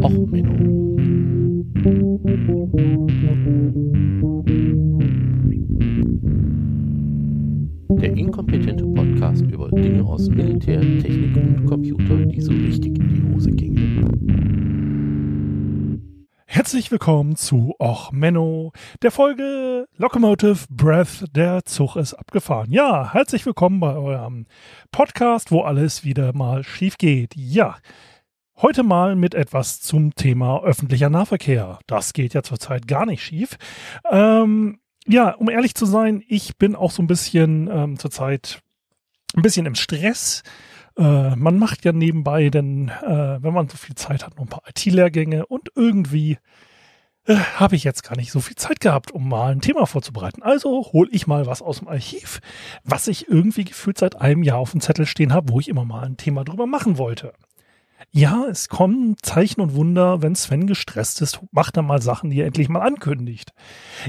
Och, Menno. Der inkompetente Podcast über Dinge aus Militär, Technik und Computer, die so richtig in die Hose gingen. Herzlich willkommen zu Och Menno, der Folge Locomotive Breath, der Zug ist abgefahren. Ja, herzlich willkommen bei eurem Podcast, wo alles wieder mal schief geht. Ja, Heute mal mit etwas zum Thema öffentlicher Nahverkehr. Das geht ja zurzeit gar nicht schief. Ähm, ja, um ehrlich zu sein, ich bin auch so ein bisschen ähm, zurzeit ein bisschen im Stress. Äh, man macht ja nebenbei, denn äh, wenn man so viel Zeit hat, noch ein paar IT-Lehrgänge und irgendwie äh, habe ich jetzt gar nicht so viel Zeit gehabt, um mal ein Thema vorzubereiten. Also hole ich mal was aus dem Archiv, was ich irgendwie gefühlt seit einem Jahr auf dem Zettel stehen habe, wo ich immer mal ein Thema drüber machen wollte. Ja, es kommen Zeichen und Wunder, wenn Sven gestresst ist, macht er mal Sachen, die er endlich mal ankündigt.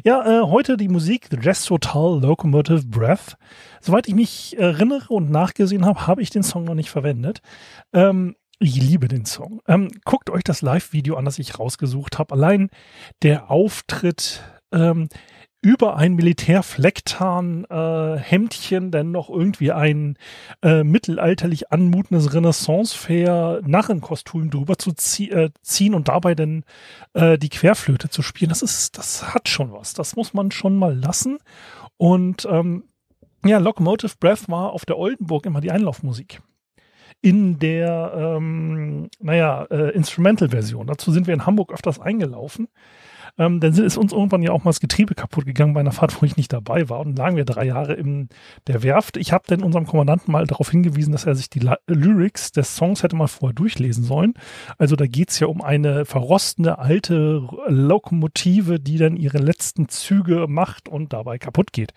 Ja, äh, heute die Musik The Jazz Total Locomotive Breath. Soweit ich mich erinnere und nachgesehen habe, habe ich den Song noch nicht verwendet. Ähm, ich liebe den Song. Ähm, guckt euch das Live-Video an, das ich rausgesucht habe. Allein der Auftritt ähm, über ein Militärflecktarn-Hemdchen äh, dann noch irgendwie ein äh, mittelalterlich anmutendes Renaissance-Fair Narrenkostüm drüber zu zie äh, ziehen und dabei dann äh, die Querflöte zu spielen. Das ist, das hat schon was. Das muss man schon mal lassen. Und ähm, ja, Locomotive Breath war auf der Oldenburg immer die Einlaufmusik in der, ähm, naja, äh, Instrumental-Version. Dazu sind wir in Hamburg öfters eingelaufen. Ähm, dann ist uns irgendwann ja auch mal das Getriebe kaputt gegangen bei einer Fahrt, wo ich nicht dabei war. Und lagen wir drei Jahre in der Werft. Ich habe dann unserem Kommandanten mal darauf hingewiesen, dass er sich die La Lyrics des Songs hätte mal vorher durchlesen sollen. Also da geht's ja um eine verrostende alte Lokomotive, die dann ihre letzten Züge macht und dabei kaputt geht.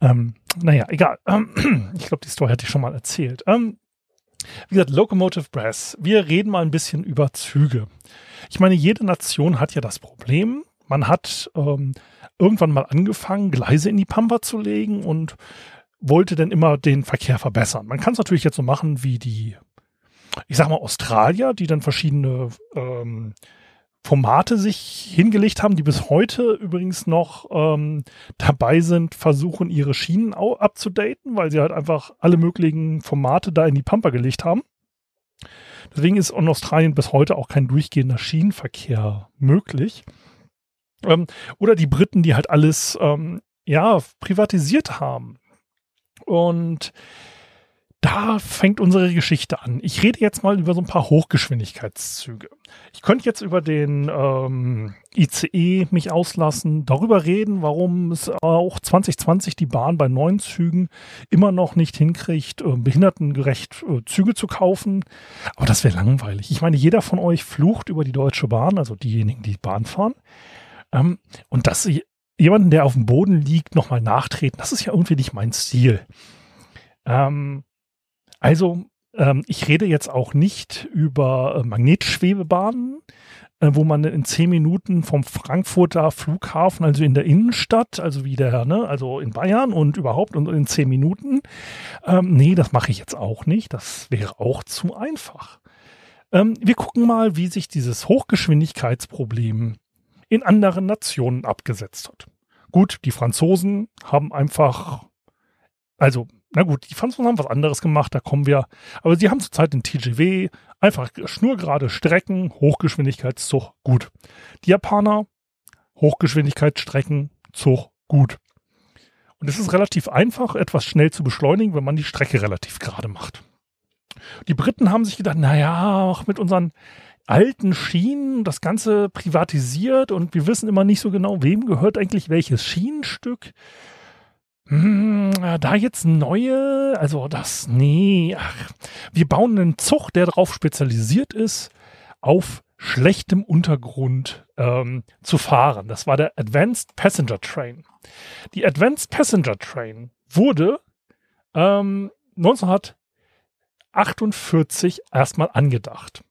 Ähm, naja, egal. Ähm, ich glaube, die Story hatte ich schon mal erzählt. Ähm, wie gesagt, Locomotive Brass. Wir reden mal ein bisschen über Züge. Ich meine, jede Nation hat ja das Problem. Man hat ähm, irgendwann mal angefangen, Gleise in die Pampa zu legen und wollte dann immer den Verkehr verbessern. Man kann es natürlich jetzt so machen wie die, ich sag mal, Australier, die dann verschiedene ähm, Formate sich hingelegt haben, die bis heute übrigens noch ähm, dabei sind, versuchen ihre Schienen abzudaten, weil sie halt einfach alle möglichen Formate da in die Pampa gelegt haben. Deswegen ist in Australien bis heute auch kein durchgehender Schienenverkehr möglich. Ähm, oder die Briten, die halt alles ähm, ja privatisiert haben. Und da fängt unsere Geschichte an. Ich rede jetzt mal über so ein paar Hochgeschwindigkeitszüge. Ich könnte jetzt über den ähm, ICE mich auslassen, darüber reden, warum es auch 2020 die Bahn bei neuen Zügen immer noch nicht hinkriegt, äh, behindertengerecht äh, Züge zu kaufen. Aber das wäre langweilig. Ich meine, jeder von euch flucht über die Deutsche Bahn, also diejenigen, die Bahn fahren. Ähm, und dass jemanden, der auf dem Boden liegt, nochmal nachtreten, das ist ja irgendwie nicht mein Stil. Ähm, also, ähm, ich rede jetzt auch nicht über äh, Magnetschwebebahnen, äh, wo man in zehn Minuten vom Frankfurter Flughafen, also in der Innenstadt, also wie der, ne, also in Bayern und überhaupt und in zehn Minuten. Ähm, nee, das mache ich jetzt auch nicht. Das wäre auch zu einfach. Ähm, wir gucken mal, wie sich dieses Hochgeschwindigkeitsproblem in anderen Nationen abgesetzt hat. Gut, die Franzosen haben einfach, also na gut, die Franzosen haben was anderes gemacht, da kommen wir. Aber sie haben zurzeit den TGW, einfach schnurgerade Strecken, Hochgeschwindigkeitszug, gut. Die Japaner, Hochgeschwindigkeitsstrecken, Zug, gut. Und es ist relativ einfach, etwas schnell zu beschleunigen, wenn man die Strecke relativ gerade macht. Die Briten haben sich gedacht, naja, mit unseren alten Schienen das Ganze privatisiert und wir wissen immer nicht so genau, wem gehört eigentlich welches Schienenstück. Hm, da jetzt neue, also das, nee, ach, wir bauen einen Zug, der darauf spezialisiert ist, auf schlechtem Untergrund ähm, zu fahren. Das war der Advanced Passenger Train. Die Advanced Passenger Train wurde ähm, 1948 erstmal angedacht.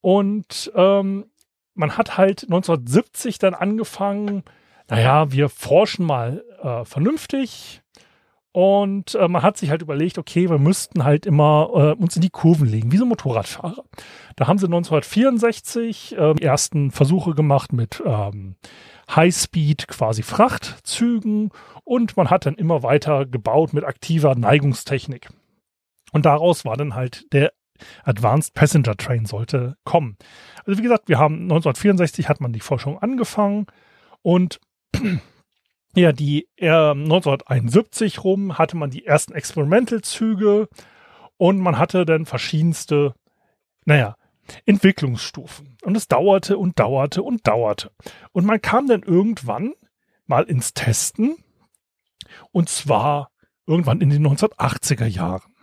Und ähm, man hat halt 1970 dann angefangen, naja, wir forschen mal äh, vernünftig Und äh, man hat sich halt überlegt, okay, wir müssten halt immer äh, uns in die Kurven legen, wie so Motorradfahrer. Da haben sie 1964 äh, die ersten Versuche gemacht mit ähm, Highspeed, quasi Frachtzügen. Und man hat dann immer weiter gebaut mit aktiver Neigungstechnik. Und daraus war dann halt der Advanced Passenger Train sollte kommen. Also wie gesagt, wir haben 1964 hat man die Forschung angefangen und ja, die äh, 1971 rum hatte man die ersten Experimental-Züge und man hatte dann verschiedenste, naja, Entwicklungsstufen. Und es dauerte und dauerte und dauerte. Und man kam dann irgendwann mal ins Testen und zwar irgendwann in den 1980er Jahren.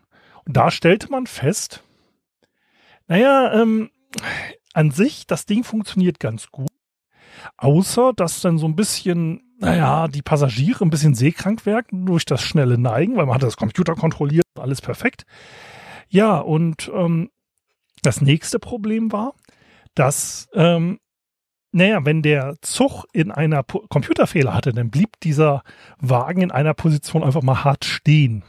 Und da stellte man fest, naja, ähm, an sich, das Ding funktioniert ganz gut. Außer, dass dann so ein bisschen, naja, die Passagiere ein bisschen seekrank werden durch das schnelle Neigen, weil man hat das Computer kontrolliert, alles perfekt. Ja, und ähm, das nächste Problem war, dass, ähm, naja, wenn der Zug in einer po Computerfehler hatte, dann blieb dieser Wagen in einer Position einfach mal hart stehen.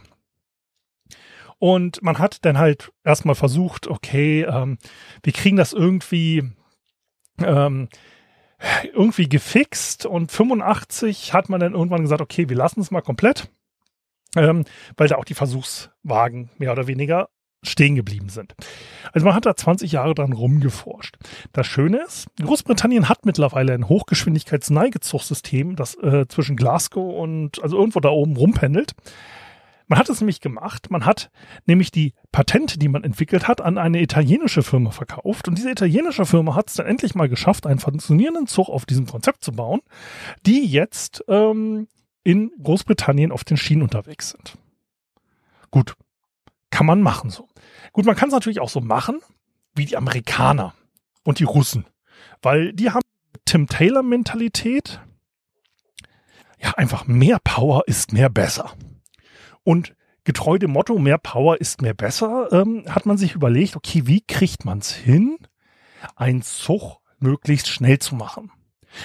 Und man hat dann halt erstmal versucht, okay, ähm, wir kriegen das irgendwie ähm, irgendwie gefixt und 85 hat man dann irgendwann gesagt, okay, wir lassen es mal komplett, ähm, weil da auch die Versuchswagen mehr oder weniger stehen geblieben sind. Also man hat da 20 Jahre dran rumgeforscht. Das Schöne ist, Großbritannien hat mittlerweile ein Hochgeschwindigkeitsneigezugsystem, das äh, zwischen Glasgow und also irgendwo da oben rumpendelt. Man hat es nämlich gemacht. Man hat nämlich die Patente, die man entwickelt hat, an eine italienische Firma verkauft. Und diese italienische Firma hat es dann endlich mal geschafft, einen funktionierenden Zug auf diesem Konzept zu bauen, die jetzt ähm, in Großbritannien auf den Schienen unterwegs sind. Gut, kann man machen so. Gut, man kann es natürlich auch so machen wie die Amerikaner und die Russen, weil die haben Tim Taylor Mentalität. Ja, einfach mehr Power ist mehr besser. Und getreu dem Motto, mehr Power ist mehr besser, ähm, hat man sich überlegt, okay, wie kriegt man es hin, einen Zug möglichst schnell zu machen?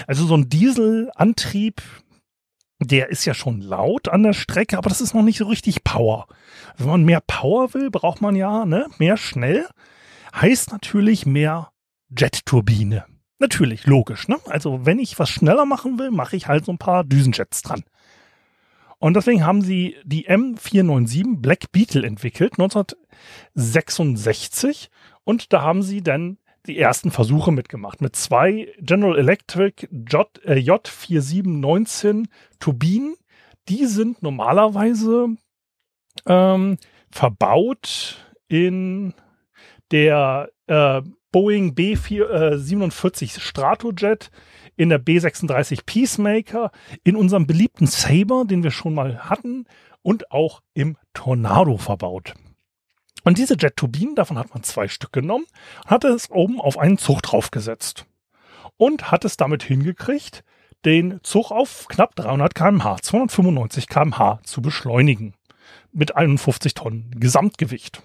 Also so ein Dieselantrieb, der ist ja schon laut an der Strecke, aber das ist noch nicht so richtig Power. Wenn man mehr Power will, braucht man ja ne, mehr schnell. Heißt natürlich mehr Jet-Turbine. Natürlich, logisch. Ne? Also wenn ich was schneller machen will, mache ich halt so ein paar Düsenjets dran. Und deswegen haben sie die M497 Black Beetle entwickelt, 1966. Und da haben sie dann die ersten Versuche mitgemacht mit zwei General Electric J, äh, J4719 Turbinen. Die sind normalerweise ähm, verbaut in der äh, Boeing B47 äh, Stratojet in der B36 Peacemaker, in unserem beliebten Saber, den wir schon mal hatten, und auch im Tornado verbaut. Und diese Jet-Turbinen, davon hat man zwei Stück genommen, hat es oben auf einen Zug draufgesetzt und hat es damit hingekriegt, den Zug auf knapp 300 kmh, 295 kmh zu beschleunigen. Mit 51 Tonnen Gesamtgewicht.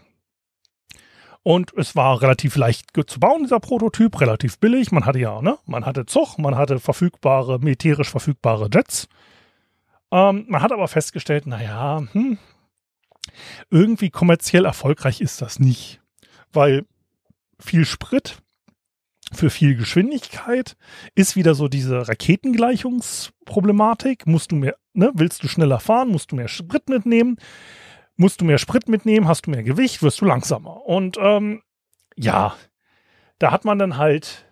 Und es war relativ leicht zu bauen, dieser Prototyp, relativ billig. Man hatte ja, ne, man hatte Zug, man hatte verfügbare, militärisch verfügbare Jets. Ähm, man hat aber festgestellt, naja, hm, irgendwie kommerziell erfolgreich ist das nicht. Weil viel Sprit für viel Geschwindigkeit ist wieder so diese Raketengleichungsproblematik. Musst du mehr, ne, willst du schneller fahren, musst du mehr Sprit mitnehmen musst du mehr Sprit mitnehmen, hast du mehr Gewicht, wirst du langsamer. Und ähm, ja, da hat man dann halt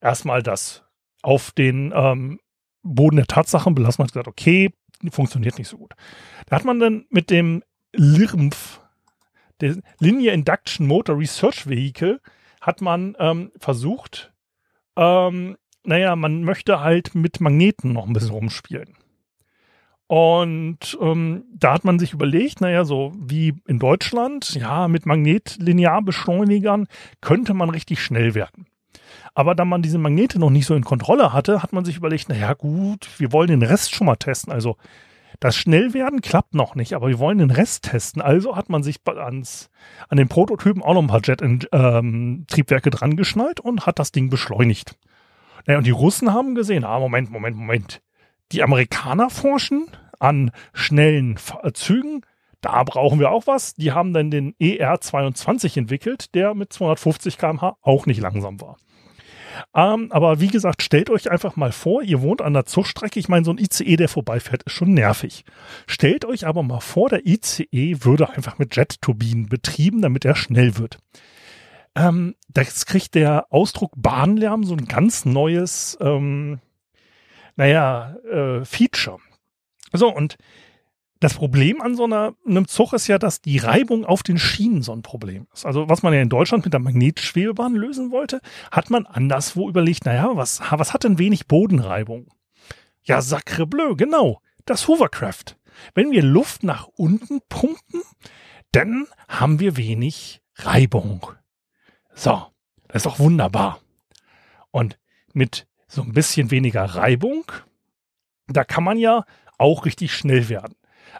erstmal das auf den ähm, Boden der Tatsachen belassen und gesagt, okay, funktioniert nicht so gut. Da hat man dann mit dem LIRMF, der Linear Induction Motor Research Vehicle, hat man ähm, versucht, ähm, naja, man möchte halt mit Magneten noch ein bisschen rumspielen. Und ähm, da hat man sich überlegt, naja, so wie in Deutschland, ja, mit Magnetlinearbeschleunigern könnte man richtig schnell werden. Aber da man diese Magnete noch nicht so in Kontrolle hatte, hat man sich überlegt, naja, gut, wir wollen den Rest schon mal testen. Also das Schnellwerden klappt noch nicht, aber wir wollen den Rest testen. Also hat man sich ans, an den Prototypen auch noch ein paar Jet-Triebwerke ähm, dran geschnallt und hat das Ding beschleunigt. Naja, und die Russen haben gesehen, ah, Moment, Moment, Moment. Die Amerikaner forschen an schnellen Zügen. Da brauchen wir auch was. Die haben dann den ER22 entwickelt, der mit 250 km/h auch nicht langsam war. Ähm, aber wie gesagt, stellt euch einfach mal vor, ihr wohnt an der Zugstrecke. Ich meine, so ein ICE, der vorbeifährt, ist schon nervig. Stellt euch aber mal vor, der ICE würde einfach mit Jet-Turbinen betrieben, damit er schnell wird. Ähm, das kriegt der Ausdruck Bahnlärm so ein ganz neues, ähm, naja, äh, Feature. So, und das Problem an so einer, einem Zug ist ja, dass die Reibung auf den Schienen so ein Problem ist. Also was man ja in Deutschland mit der Magnetschwebebahn lösen wollte, hat man anderswo überlegt, naja, was, was hat denn wenig Bodenreibung? Ja, sacre bleu, genau, das Hovercraft. Wenn wir Luft nach unten pumpen, dann haben wir wenig Reibung. So, das ist doch wunderbar. Und mit so ein bisschen weniger Reibung, da kann man ja auch richtig schnell werden.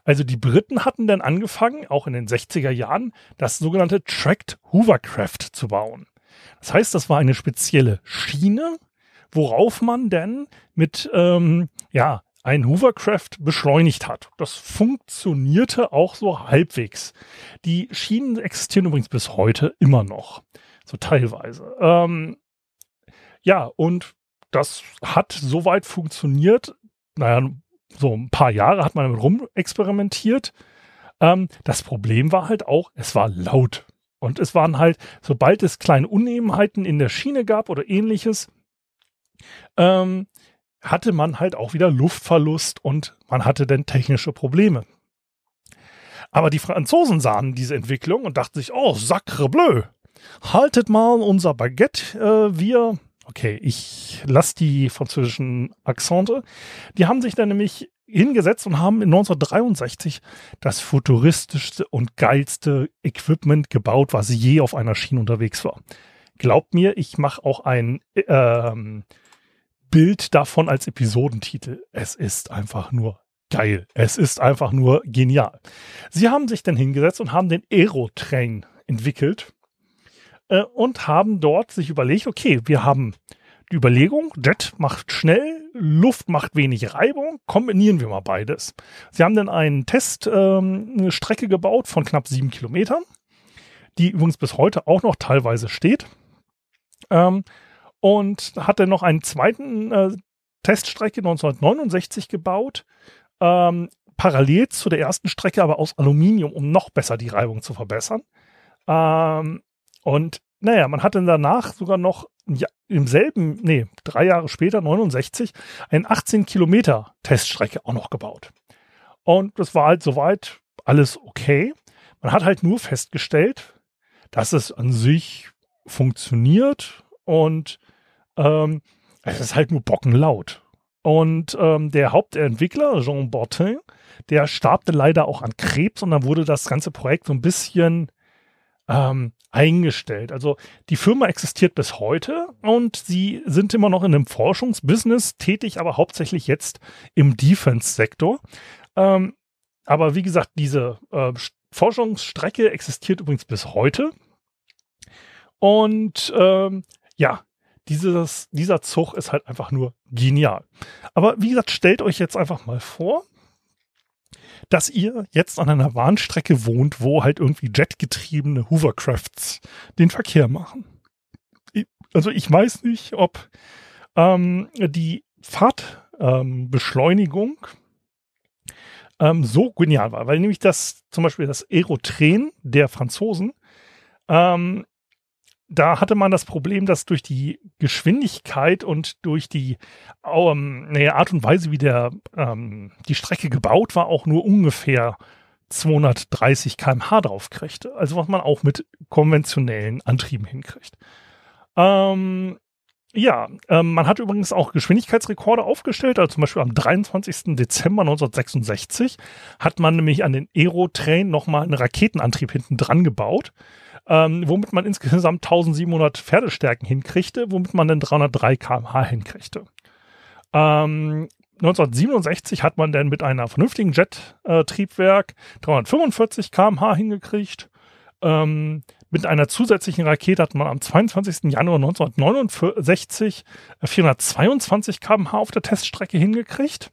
Also die Briten hatten dann angefangen, auch in den 60er Jahren, das sogenannte Tracked Hovercraft zu bauen. Das heißt, das war eine spezielle Schiene, worauf man dann mit ähm, ja, ein Hovercraft beschleunigt hat. Das funktionierte auch so halbwegs. Die Schienen existieren übrigens bis heute immer noch, so teilweise. Ähm, ja, und das hat soweit funktioniert. Naja, so ein paar Jahre hat man damit rumexperimentiert. Ähm, das Problem war halt auch, es war laut. Und es waren halt, sobald es kleine Unebenheiten in der Schiene gab oder ähnliches, ähm, hatte man halt auch wieder Luftverlust und man hatte dann technische Probleme. Aber die Franzosen sahen diese Entwicklung und dachten sich, oh, sacre bleu, haltet mal unser Baguette, äh, wir Okay, ich lasse die französischen Akzente. Die haben sich dann nämlich hingesetzt und haben in 1963 das futuristischste und geilste Equipment gebaut, was je auf einer Schiene unterwegs war. Glaubt mir, ich mache auch ein ähm, Bild davon als Episodentitel. Es ist einfach nur geil. Es ist einfach nur genial. Sie haben sich dann hingesetzt und haben den Aerotrain entwickelt äh, und haben dort sich überlegt, okay, wir haben die Überlegung, Jet macht schnell, Luft macht wenig Reibung, kombinieren wir mal beides. Sie haben dann eine Teststrecke ähm, gebaut von knapp sieben Kilometern, die übrigens bis heute auch noch teilweise steht. Ähm, und hat dann noch einen zweiten äh, Teststrecke 1969 gebaut, ähm, parallel zu der ersten Strecke, aber aus Aluminium, um noch besser die Reibung zu verbessern. Ähm, und naja, man hat dann danach sogar noch ja, im selben, nee, drei Jahre später, 69, eine 18 Kilometer Teststrecke auch noch gebaut. Und das war halt soweit alles okay. Man hat halt nur festgestellt, dass es an sich funktioniert und ähm, es ist halt nur bockenlaut. Und ähm, der Hauptentwickler, Jean Bortin, der starb leider auch an Krebs und dann wurde das ganze Projekt so ein bisschen ähm, eingestellt. Also die Firma existiert bis heute und sie sind immer noch in einem Forschungsbusiness tätig, aber hauptsächlich jetzt im Defense-Sektor. Ähm, aber wie gesagt, diese äh, Forschungsstrecke existiert übrigens bis heute. Und ähm, ja, dieses, dieser Zug ist halt einfach nur genial. Aber wie gesagt, stellt euch jetzt einfach mal vor, dass ihr jetzt an einer Bahnstrecke wohnt, wo halt irgendwie jetgetriebene Hovercrafts den Verkehr machen. Also ich weiß nicht, ob ähm, die Fahrtbeschleunigung ähm, ähm, so genial war, weil nämlich das zum Beispiel das Aerotrain der Franzosen ähm, da hatte man das Problem, dass durch die Geschwindigkeit und durch die ähm, nee, Art und Weise, wie der, ähm, die Strecke gebaut war, auch nur ungefähr 230 km/h drauf. Also was man auch mit konventionellen Antrieben hinkriegt. Ähm, ja, ähm, man hat übrigens auch Geschwindigkeitsrekorde aufgestellt. Also zum Beispiel am 23. Dezember 1966 hat man nämlich an den Aerotrain nochmal einen Raketenantrieb hinten dran gebaut ähm, womit man insgesamt 1700 Pferdestärken hinkriegte, womit man dann 303 km/h hinkriegte. Ähm, 1967 hat man dann mit einer vernünftigen Jet-Triebwerk 345 km/h hingekriegt. Ähm, mit einer zusätzlichen Rakete hat man am 22. Januar 1969 422 km/h auf der Teststrecke hingekriegt.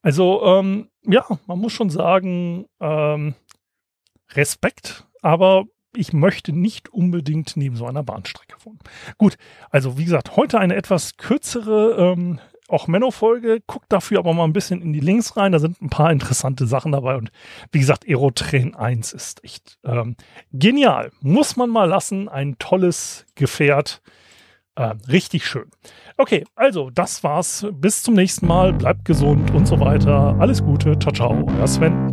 Also, ähm, ja, man muss schon sagen, ähm, Respekt, aber ich möchte nicht unbedingt neben so einer Bahnstrecke wohnen. Gut, also wie gesagt, heute eine etwas kürzere ähm, auch Menno-Folge. Guckt dafür aber mal ein bisschen in die Links rein. Da sind ein paar interessante Sachen dabei. Und wie gesagt, Aerotrain 1 ist echt ähm, genial. Muss man mal lassen. Ein tolles Gefährt. Äh, richtig schön. Okay, also das war's. Bis zum nächsten Mal. Bleibt gesund und so weiter. Alles Gute. Ciao, ciao. Euer Sven.